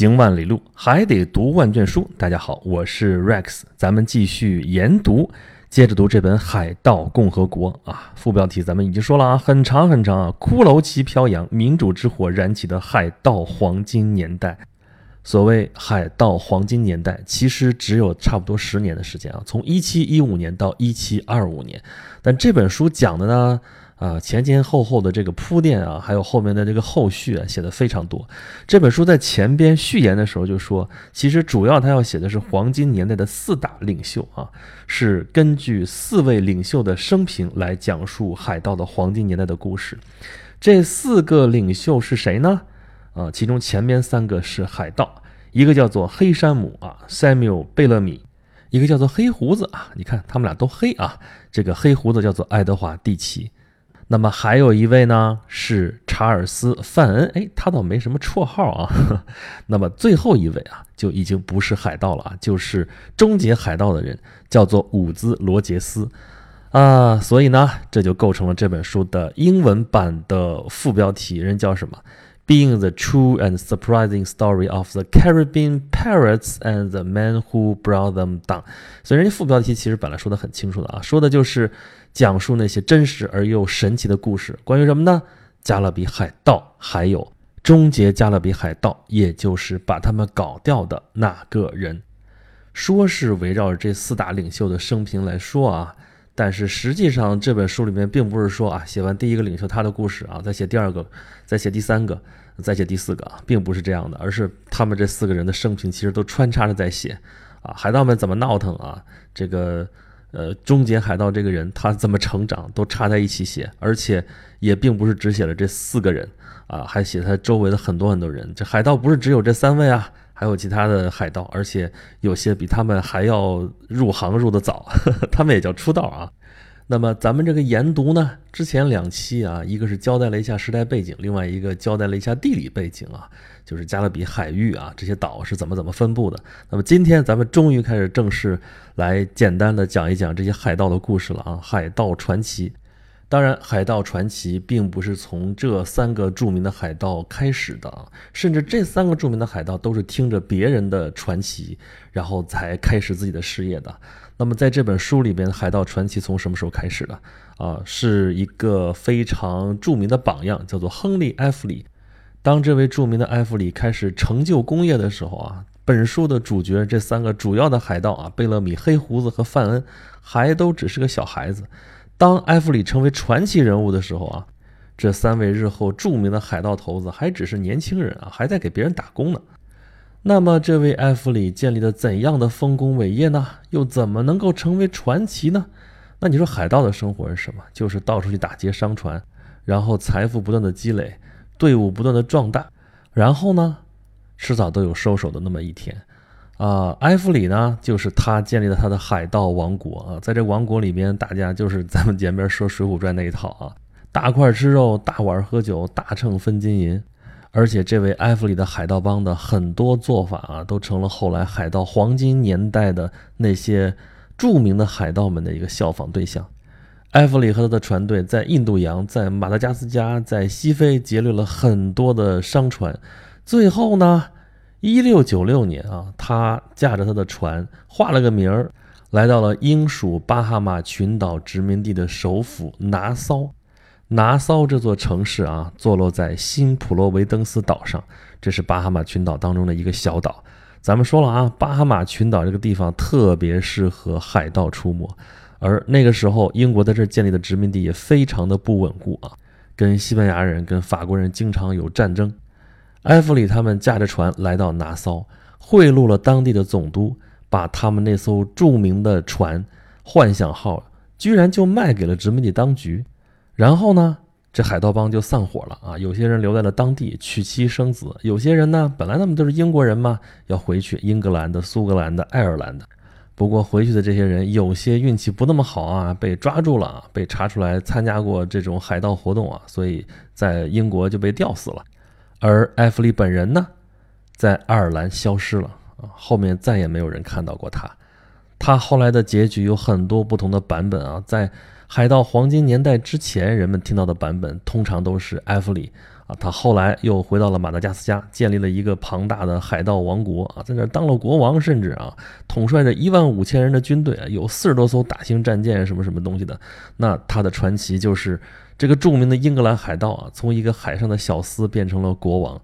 行万里路，还得读万卷书。大家好，我是 Rex，咱们继续研读，接着读这本《海盗共和国》啊。副标题咱们已经说了啊，很长很长啊。骷髅旗飘扬，民主之火燃起的海盗黄金年代。所谓海盗黄金年代，其实只有差不多十年的时间啊，从一七一五年到一七二五年。但这本书讲的呢？啊，前前后后的这个铺垫啊，还有后面的这个后续啊，写的非常多。这本书在前边序言的时候就说，其实主要他要写的是黄金年代的四大领袖啊，是根据四位领袖的生平来讲述海盗的黄金年代的故事。这四个领袖是谁呢？啊，其中前面三个是海盗，一个叫做黑山姆啊，Samuel 贝勒米，一个叫做黑胡子啊，你看他们俩都黑啊，这个黑胡子叫做爱德华蒂奇。那么还有一位呢，是查尔斯·范恩，哎，他倒没什么绰号啊。那么最后一位啊，就已经不是海盗了啊，就是终结海盗的人，叫做伍兹·罗杰斯啊。所以呢，这就构成了这本书的英文版的副标题，人叫什么？Being the true and surprising story of the Caribbean pirates and the man who brought them down。所以人家副标题其实本来说的很清楚的啊，说的就是讲述那些真实而又神奇的故事。关于什么呢？加勒比海盗，还有终结加勒比海盗，也就是把他们搞掉的那个人。说是围绕着这四大领袖的生平来说啊，但是实际上这本书里面并不是说啊，写完第一个领袖他的故事啊，再写第二个，再写第三个。再写第四个啊，并不是这样的，而是他们这四个人的生平其实都穿插着在写啊，海盗们怎么闹腾啊，这个呃终结海盗这个人他怎么成长都插在一起写，而且也并不是只写了这四个人啊，还写他周围的很多很多人。这海盗不是只有这三位啊，还有其他的海盗，而且有些比他们还要入行入的早呵呵，他们也叫出道啊。那么咱们这个研读呢，之前两期啊，一个是交代了一下时代背景，另外一个交代了一下地理背景啊，就是加勒比海域啊这些岛是怎么怎么分布的。那么今天咱们终于开始正式来简单的讲一讲这些海盗的故事了啊，海盗传奇。当然，海盗传奇并不是从这三个著名的海盗开始的啊，甚至这三个著名的海盗都是听着别人的传奇，然后才开始自己的事业的。那么，在这本书里边，海盗传奇从什么时候开始的？啊，是一个非常著名的榜样，叫做亨利·埃弗里。当这位著名的埃弗里开始成就功业的时候啊，本书的主角这三个主要的海盗啊，贝勒米、黑胡子和范恩，还都只是个小孩子。当埃弗里成为传奇人物的时候啊，这三位日后著名的海盗头子还只是年轻人啊，还在给别人打工呢。那么，这位埃弗里建立了怎样的丰功伟业呢？又怎么能够成为传奇呢？那你说海盗的生活是什么？就是到处去打劫商船，然后财富不断的积累，队伍不断的壮大，然后呢，迟早都有收手的那么一天。啊，埃弗里呢，就是他建立了他的海盗王国啊，在这王国里边，大家就是 咱们前面说《水浒传》那一套啊，大块吃肉，大碗喝酒，大秤分金银。而且，这位埃弗里的海盗帮的很多做法啊，都成了后来海盗黄金年代的那些著名的海盗们的一个效仿对象。埃弗里和他的船队在印度洋、在马达加斯加、在西非劫掠了很多的商船。最后呢，一六九六年啊，他驾着他的船，画了个名儿，来到了英属巴哈马群岛殖民地的首府拿骚。拿骚这座城市啊，坐落在新普罗维登斯岛上，这是巴哈马群岛当中的一个小岛。咱们说了啊，巴哈马群岛这个地方特别适合海盗出没，而那个时候英国在这建立的殖民地也非常的不稳固啊，跟西班牙人、跟法国人经常有战争。埃弗里他们驾着船来到拿骚，贿赂了当地的总督，把他们那艘著名的船“幻想号”居然就卖给了殖民地当局。然后呢，这海盗帮就散伙了啊！有些人留在了当地娶妻生子，有些人呢，本来他们都是英国人嘛，要回去英格兰的、苏格兰的、爱尔兰的。不过回去的这些人有些运气不那么好啊，被抓住了，被查出来参加过这种海盗活动啊，所以在英国就被吊死了。而艾弗里本人呢，在爱尔兰消失了啊，后面再也没有人看到过他。他后来的结局有很多不同的版本啊，在。海盗黄金年代之前，人们听到的版本通常都是埃弗里啊，他后来又回到了马达加斯加，建立了一个庞大的海盗王国啊，在那当了国王，甚至啊，统帅着一万五千人的军队啊，有四十多艘大型战舰，什么什么东西的。那他的传奇就是这个著名的英格兰海盗啊，从一个海上的小厮变成了国王。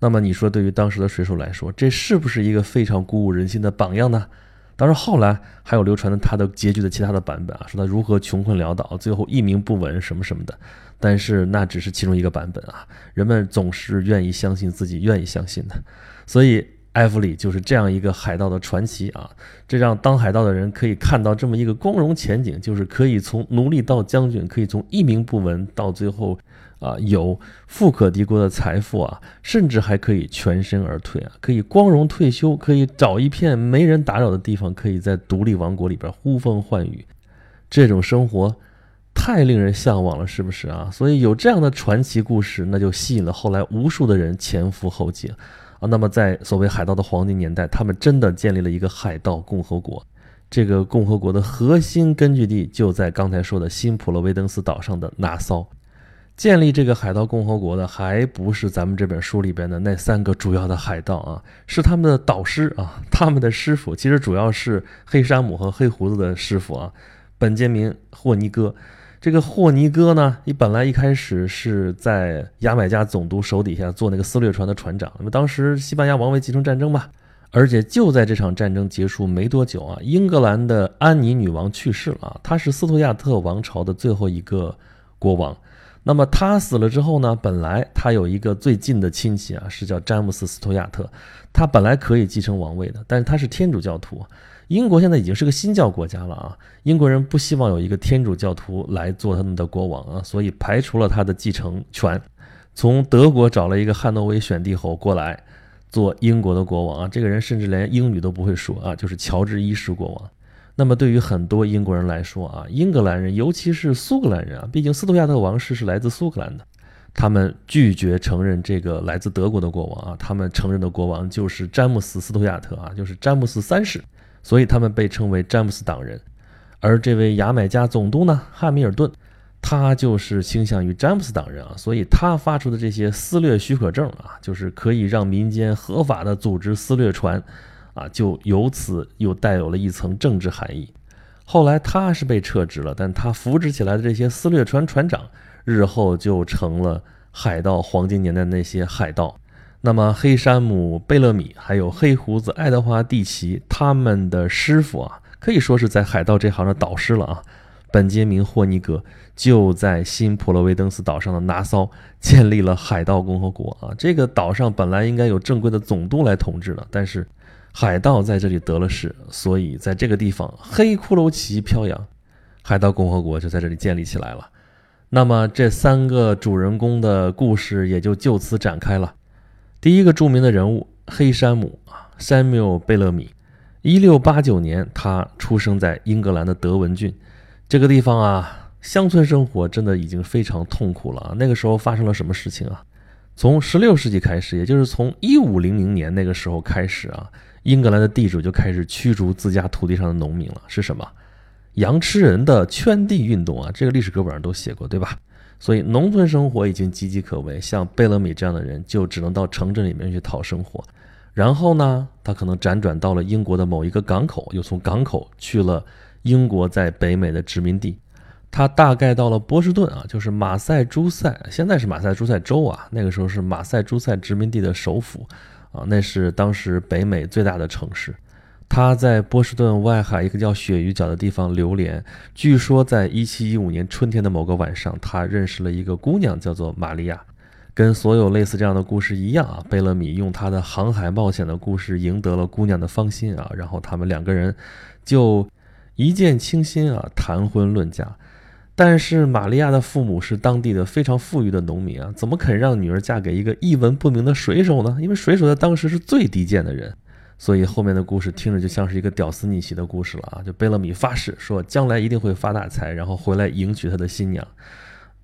那么你说，对于当时的水手来说，这是不是一个非常鼓舞人心的榜样呢？当然，后来还有流传的他的结局的其他的版本啊，说他如何穷困潦倒，最后一名不稳什么什么的。但是那只是其中一个版本啊，人们总是愿意相信自己愿意相信的。所以艾弗里就是这样一个海盗的传奇啊，这让当海盗的人可以看到这么一个光荣前景，就是可以从奴隶到将军，可以从一名不稳到最后。啊，有富可敌国的财富啊，甚至还可以全身而退啊，可以光荣退休，可以找一片没人打扰的地方，可以在独立王国里边呼风唤雨，这种生活太令人向往了，是不是啊？所以有这样的传奇故事，那就吸引了后来无数的人前赴后继啊。那么在所谓海盗的黄金年代，他们真的建立了一个海盗共和国，这个共和国的核心根据地就在刚才说的新普罗维登斯岛上的拿骚。建立这个海盗共和国的还不是咱们这本书里边的那三个主要的海盗啊，是他们的导师啊，他们的师傅，其实主要是黑山姆和黑胡子的师傅啊，本杰明·霍尼哥。这个霍尼戈呢，你本来一开始是在牙买加总督手底下做那个撕掠船的船长，那么当时西班牙王位继承战争嘛，而且就在这场战争结束没多久啊，英格兰的安妮女王去世了啊，她是斯图亚特王朝的最后一个国王。那么他死了之后呢？本来他有一个最近的亲戚啊，是叫詹姆斯·斯图亚特，他本来可以继承王位的，但是他是天主教徒。英国现在已经是个新教国家了啊，英国人不希望有一个天主教徒来做他们的国王啊，所以排除了他的继承权，从德国找了一个汉诺威选帝侯过来做英国的国王啊。这个人甚至连英语都不会说啊，就是乔治一世国王。那么对于很多英国人来说啊，英格兰人，尤其是苏格兰人啊，毕竟斯图亚特王室是来自苏格兰的，他们拒绝承认这个来自德国的国王啊，他们承认的国王就是詹姆斯·斯图亚特啊，就是詹姆斯三世，所以他们被称为詹姆斯党人。而这位牙买加总督呢，汉密尔顿，他就是倾向于詹姆斯党人啊，所以他发出的这些撕掠许可证啊，就是可以让民间合法的组织撕掠船。啊，就由此又带有了一层政治含义。后来他是被撤职了，但他扶植起来的这些撕掠船船长，日后就成了海盗黄金年代那些海盗。那么黑山姆·贝勒米还有黑胡子爱德华·蒂奇，他们的师傅啊，可以说是在海盗这行的导师了啊。本杰明·霍尼格就在新普罗维登斯岛上的拿骚建立了海盗共和国啊。这个岛上本来应该有正规的总督来统治的，但是。海盗在这里得了势，所以在这个地方黑骷髅旗飘扬，海盗共和国就在这里建立起来了。那么这三个主人公的故事也就就此展开了。第一个著名的人物黑山姆啊，Samuel 贝勒米，一六八九年他出生在英格兰的德文郡这个地方啊，乡村生活真的已经非常痛苦了。那个时候发生了什么事情啊？从十六世纪开始，也就是从一五零零年那个时候开始啊。英格兰的地主就开始驱逐自家土地上的农民了，是什么？羊吃人的圈地运动啊！这个历史课本上都写过，对吧？所以农村生活已经岌岌可危，像贝勒米这样的人就只能到城镇里面去讨生活。然后呢，他可能辗转到了英国的某一个港口，又从港口去了英国在北美的殖民地。他大概到了波士顿啊，就是马赛诸塞，现在是马赛诸塞州啊，那个时候是马赛诸塞殖民地的首府。啊，那是当时北美最大的城市。他在波士顿外海一个叫鳕鱼角的地方流连。据说，在1715年春天的某个晚上，他认识了一个姑娘，叫做玛利亚。跟所有类似这样的故事一样啊，贝勒米用他的航海冒险的故事赢得了姑娘的芳心啊，然后他们两个人就一见倾心啊，谈婚论嫁。但是玛利亚的父母是当地的非常富裕的农民啊，怎么肯让女儿嫁给一个一文不名的水手呢？因为水手在当时是最低贱的人，所以后面的故事听着就像是一个屌丝逆袭的故事了啊！就贝勒米发誓说将来一定会发大财，然后回来迎娶他的新娘，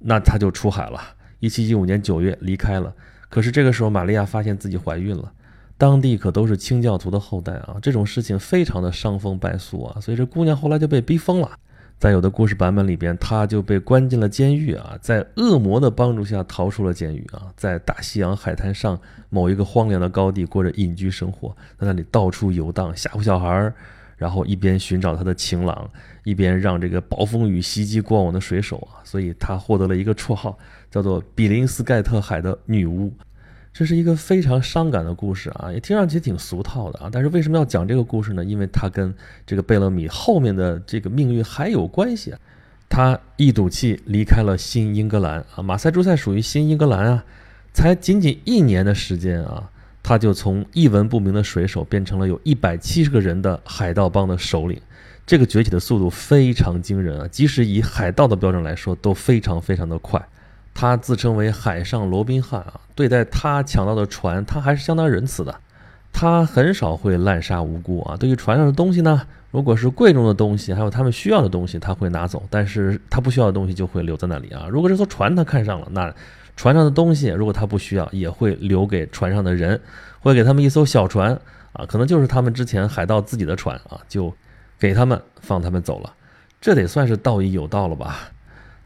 那他就出海了。一七一五年九月离开了，可是这个时候玛利亚发现自己怀孕了，当地可都是清教徒的后代啊，这种事情非常的伤风败俗啊，所以这姑娘后来就被逼疯了。在有的故事版本里边，她就被关进了监狱啊，在恶魔的帮助下逃出了监狱啊，在大西洋海滩上某一个荒凉的高地过着隐居生活，在那里到处游荡，吓唬小孩儿，然后一边寻找他的情郎，一边让这个暴风雨袭击过往的水手啊，所以他获得了一个绰号，叫做比林斯盖特海的女巫。这是一个非常伤感的故事啊，也听上去挺俗套的啊。但是为什么要讲这个故事呢？因为它跟这个贝勒米后面的这个命运还有关系啊。他一赌气离开了新英格兰啊，马赛诸塞属于新英格兰啊，才仅仅一年的时间啊，他就从一文不名的水手变成了有一百七十个人的海盗帮的首领。这个崛起的速度非常惊人啊，即使以海盗的标准来说，都非常非常的快。他自称为海上罗宾汉啊，对待他抢到的船，他还是相当仁慈的。他很少会滥杀无辜啊。对于船上的东西呢，如果是贵重的东西，还有他们需要的东西，他会拿走；但是他不需要的东西就会留在那里啊。如果这艘船他看上了，那船上的东西如果他不需要，也会留给船上的人，会给他们一艘小船啊，可能就是他们之前海盗自己的船啊，就给他们放他们走了。这得算是道义有道了吧？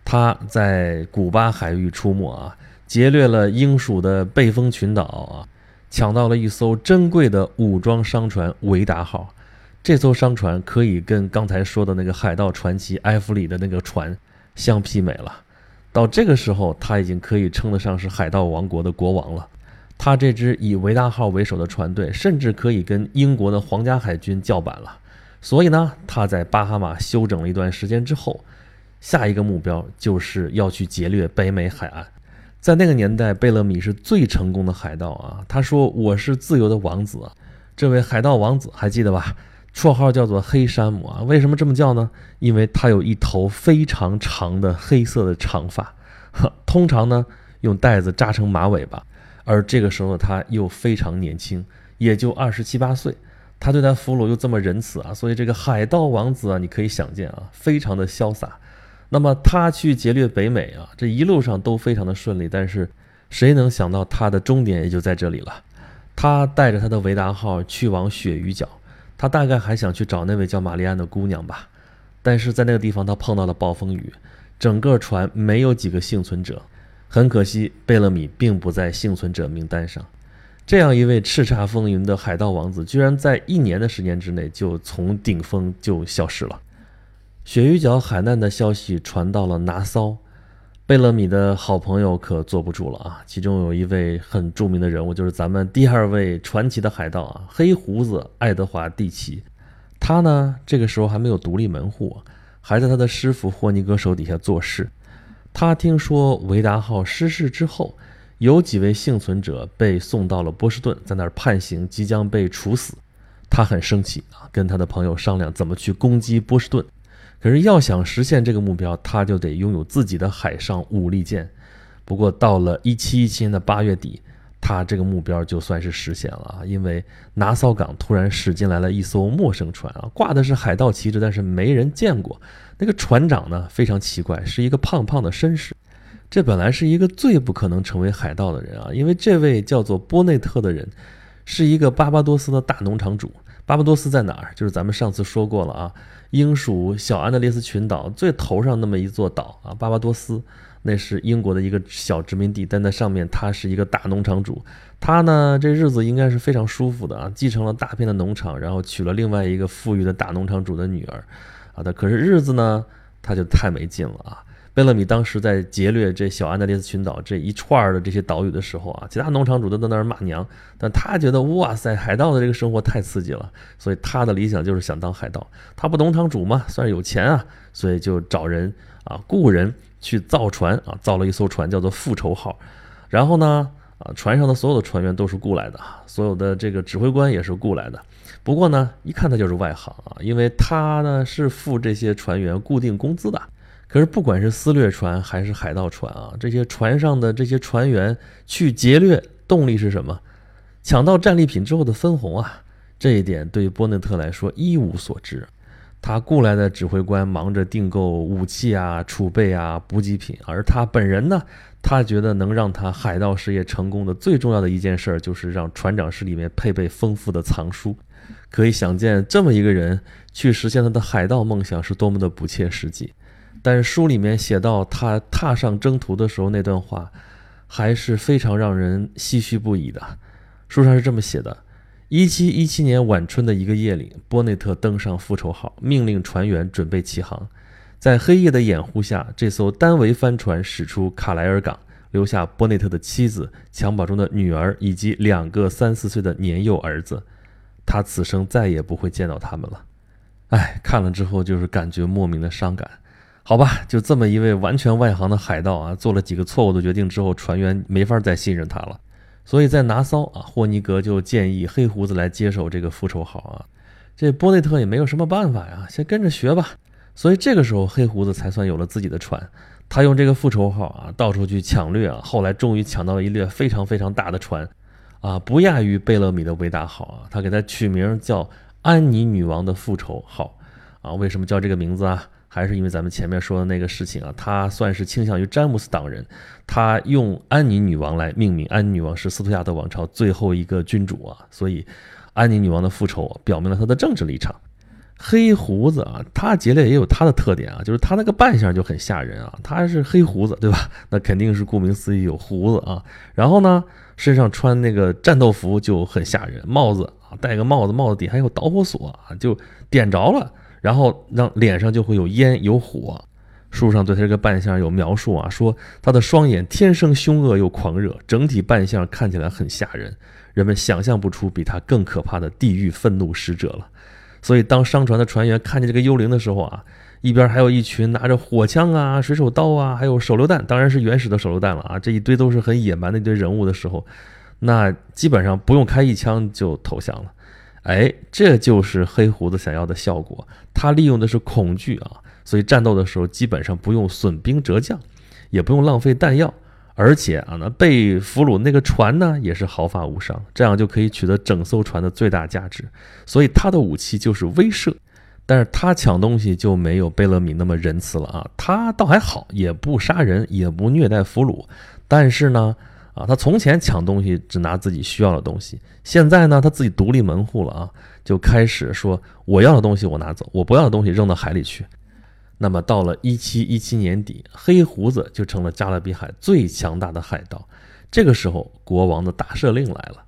他在古巴海域出没啊，劫掠了英属的贝风群岛啊，抢到了一艘珍贵的武装商船“维达号”。这艘商船可以跟刚才说的那个海盗传奇埃弗里的那个船相媲美了。到这个时候，他已经可以称得上是海盗王国的国王了。他这支以“维达号”为首的船队，甚至可以跟英国的皇家海军叫板了。所以呢，他在巴哈马休整了一段时间之后。下一个目标就是要去劫掠北美海岸，在那个年代，贝勒米是最成功的海盗啊。他说：“我是自由的王子。”这位海盗王子还记得吧？绰号叫做黑山姆啊。为什么这么叫呢？因为他有一头非常长的黑色的长发，通常呢用带子扎成马尾巴。而这个时候他又非常年轻，也就二十七八岁。他对待俘虏又这么仁慈啊，所以这个海盗王子啊，你可以想见啊，非常的潇洒。那么他去劫掠北美啊，这一路上都非常的顺利，但是谁能想到他的终点也就在这里了？他带着他的维达号去往鳕鱼角，他大概还想去找那位叫玛丽安的姑娘吧，但是在那个地方他碰到了暴风雨，整个船没有几个幸存者，很可惜贝勒米并不在幸存者名单上。这样一位叱咤风云的海盗王子，居然在一年的时间之内就从顶峰就消失了。鳕鱼角海难的消息传到了拿骚，贝勒米的好朋友可坐不住了啊！其中有一位很著名的人物，就是咱们第二位传奇的海盗啊，黑胡子爱德华·蒂奇。他呢，这个时候还没有独立门户，还在他的师傅霍尼格手底下做事。他听说维达号失事之后，有几位幸存者被送到了波士顿，在那儿判刑，即将被处死。他很生气啊，跟他的朋友商量怎么去攻击波士顿。可是要想实现这个目标，他就得拥有自己的海上武力舰。不过到了一七一七年的八月底，他这个目标就算是实现了啊！因为拿骚港突然驶进来了一艘陌生船啊，挂的是海盗旗帜，但是没人见过。那个船长呢非常奇怪，是一个胖胖的绅士。这本来是一个最不可能成为海盗的人啊，因为这位叫做波内特的人，是一个巴巴多斯的大农场主。巴巴多斯在哪儿？就是咱们上次说过了啊。英属小安德烈斯群岛最头上那么一座岛啊，巴巴多斯，那是英国的一个小殖民地，但在上面他是一个大农场主，他呢这日子应该是非常舒服的啊，继承了大片的农场，然后娶了另外一个富裕的大农场主的女儿，啊，他可是日子呢他就太没劲了啊。贝勒米当时在劫掠这小安德烈斯群岛这一串的这些岛屿的时候啊，其他农场主都在那儿骂娘，但他觉得哇塞，海盗的这个生活太刺激了，所以他的理想就是想当海盗。他不农场主嘛，算是有钱啊，所以就找人啊雇人去造船啊，造了一艘船叫做复仇号。然后呢啊，船上的所有的船员都是雇来的，所有的这个指挥官也是雇来的。不过呢，一看他就是外行啊，因为他呢是付这些船员固定工资的。可是，不管是私掠船还是海盗船啊，这些船上的这些船员去劫掠，动力是什么？抢到战利品之后的分红啊！这一点对于波内特来说一无所知。他雇来的指挥官忙着订购武器啊、储备啊、补给品，而他本人呢，他觉得能让他海盗事业成功的最重要的一件事，就是让船长室里面配备丰富的藏书。可以想见，这么一个人去实现他的海盗梦想是多么的不切实际。但是书里面写到他踏上征途的时候那段话，还是非常让人唏嘘不已的。书上是这么写的。一七一七年晚春的一个夜里，波内特登上复仇号，命令船员准备起航。在黑夜的掩护下，这艘单桅帆船驶出卡莱尔港，留下波内特的妻子、襁褓中的女儿以及两个三四岁的年幼儿子。他此生再也不会见到他们了。哎，看了之后就是感觉莫名的伤感。好吧，就这么一位完全外行的海盗啊，做了几个错误的决定之后，船员没法再信任他了。所以在拿骚啊，霍尼格就建议黑胡子来接手这个复仇号啊。这波内特也没有什么办法呀，先跟着学吧。所以这个时候黑胡子才算有了自己的船。他用这个复仇号啊，到处去抢掠啊。后来终于抢到了一列非常非常大的船，啊，不亚于贝勒米的维达号啊。他给它取名叫安妮女王的复仇号啊。为什么叫这个名字啊？还是因为咱们前面说的那个事情啊，他算是倾向于詹姆斯党人，他用安妮女王来命名。安妮女王是斯图亚特王朝最后一个君主啊，所以安妮女王的复仇表明了他的政治立场。黑胡子啊，他劫掠也有他的特点啊，就是他那个扮相就很吓人啊，他是黑胡子对吧？那肯定是顾名思义有胡子啊。然后呢，身上穿那个战斗服就很吓人，帽子啊戴个帽子，帽子底还有导火索啊，就点着了。然后让脸上就会有烟有火，书上对他这个扮相有描述啊，说他的双眼天生凶恶又狂热，整体扮相看起来很吓人，人们想象不出比他更可怕的地狱愤怒使者了。所以当商船的船员看见这个幽灵的时候啊，一边还有一群拿着火枪啊、水手刀啊，还有手榴弹，当然是原始的手榴弹了啊，这一堆都是很野蛮的一堆人物的时候，那基本上不用开一枪就投降了。哎，这就是黑胡子想要的效果。他利用的是恐惧啊，所以战斗的时候基本上不用损兵折将，也不用浪费弹药，而且啊，那被俘虏那个船呢也是毫发无伤，这样就可以取得整艘船的最大价值。所以他的武器就是威慑，但是他抢东西就没有贝勒米那么仁慈了啊。他倒还好，也不杀人，也不虐待俘虏，但是呢。啊，他从前抢东西只拿自己需要的东西，现在呢，他自己独立门户了啊，就开始说我要的东西我拿走，我不要的东西扔到海里去。那么到了一七一七年底，黑胡子就成了加勒比海最强大的海盗。这个时候，国王的大赦令来了。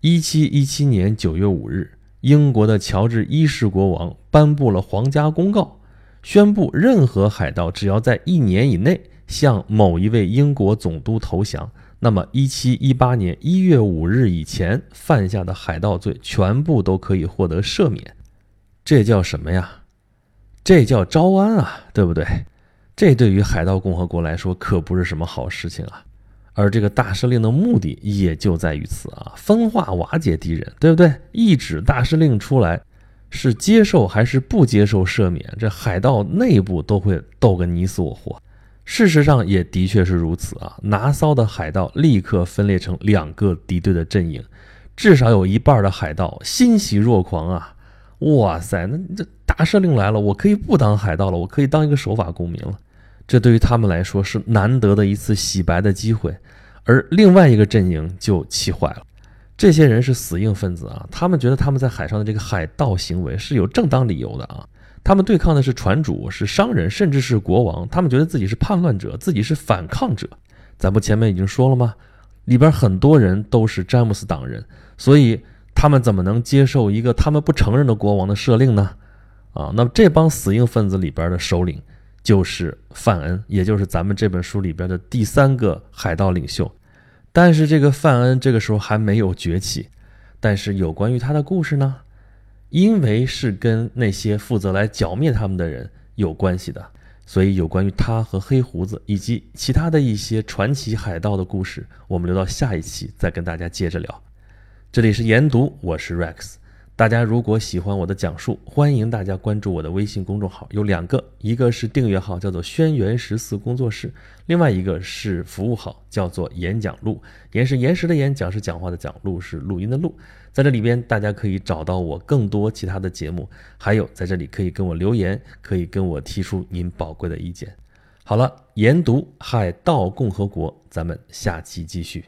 一七一七年九月五日，英国的乔治一世国王颁布了皇家公告，宣布任何海盗只要在一年以内向某一位英国总督投降。那么，一七一八年一月五日以前犯下的海盗罪，全部都可以获得赦免。这叫什么呀？这叫招安啊，对不对？这对于海盗共和国来说可不是什么好事情啊。而这个大赦令的目的也就在于此啊，分化瓦解敌人，对不对？一纸大赦令出来，是接受还是不接受赦免，这海盗内部都会斗个你死我活。事实上也的确是如此啊！拿骚的海盗立刻分裂成两个敌对的阵营，至少有一半的海盗欣喜若狂啊！哇塞，那这大赦令来了，我可以不当海盗了，我可以当一个守法公民了。这对于他们来说是难得的一次洗白的机会。而另外一个阵营就气坏了，这些人是死硬分子啊！他们觉得他们在海上的这个海盗行为是有正当理由的啊！他们对抗的是船主，是商人，甚至是国王。他们觉得自己是叛乱者，自己是反抗者。咱不前面已经说了吗？里边很多人都是詹姆斯党人，所以他们怎么能接受一个他们不承认的国王的赦令呢？啊，那么这帮死硬分子里边的首领就是范恩，也就是咱们这本书里边的第三个海盗领袖。但是这个范恩这个时候还没有崛起。但是有关于他的故事呢？因为是跟那些负责来剿灭他们的人有关系的，所以有关于他和黑胡子以及其他的一些传奇海盗的故事，我们留到下一期再跟大家接着聊。这里是研读，我是 Rex。大家如果喜欢我的讲述，欢迎大家关注我的微信公众号，有两个，一个是订阅号，叫做“轩辕十四工作室”，另外一个是服务号，叫做“演讲录”。言是岩石的演，讲是讲话的讲，录是录音的录。在这里边，大家可以找到我更多其他的节目，还有在这里可以跟我留言，可以跟我提出您宝贵的意见。好了，研读《海盗共和国》，咱们下期继续。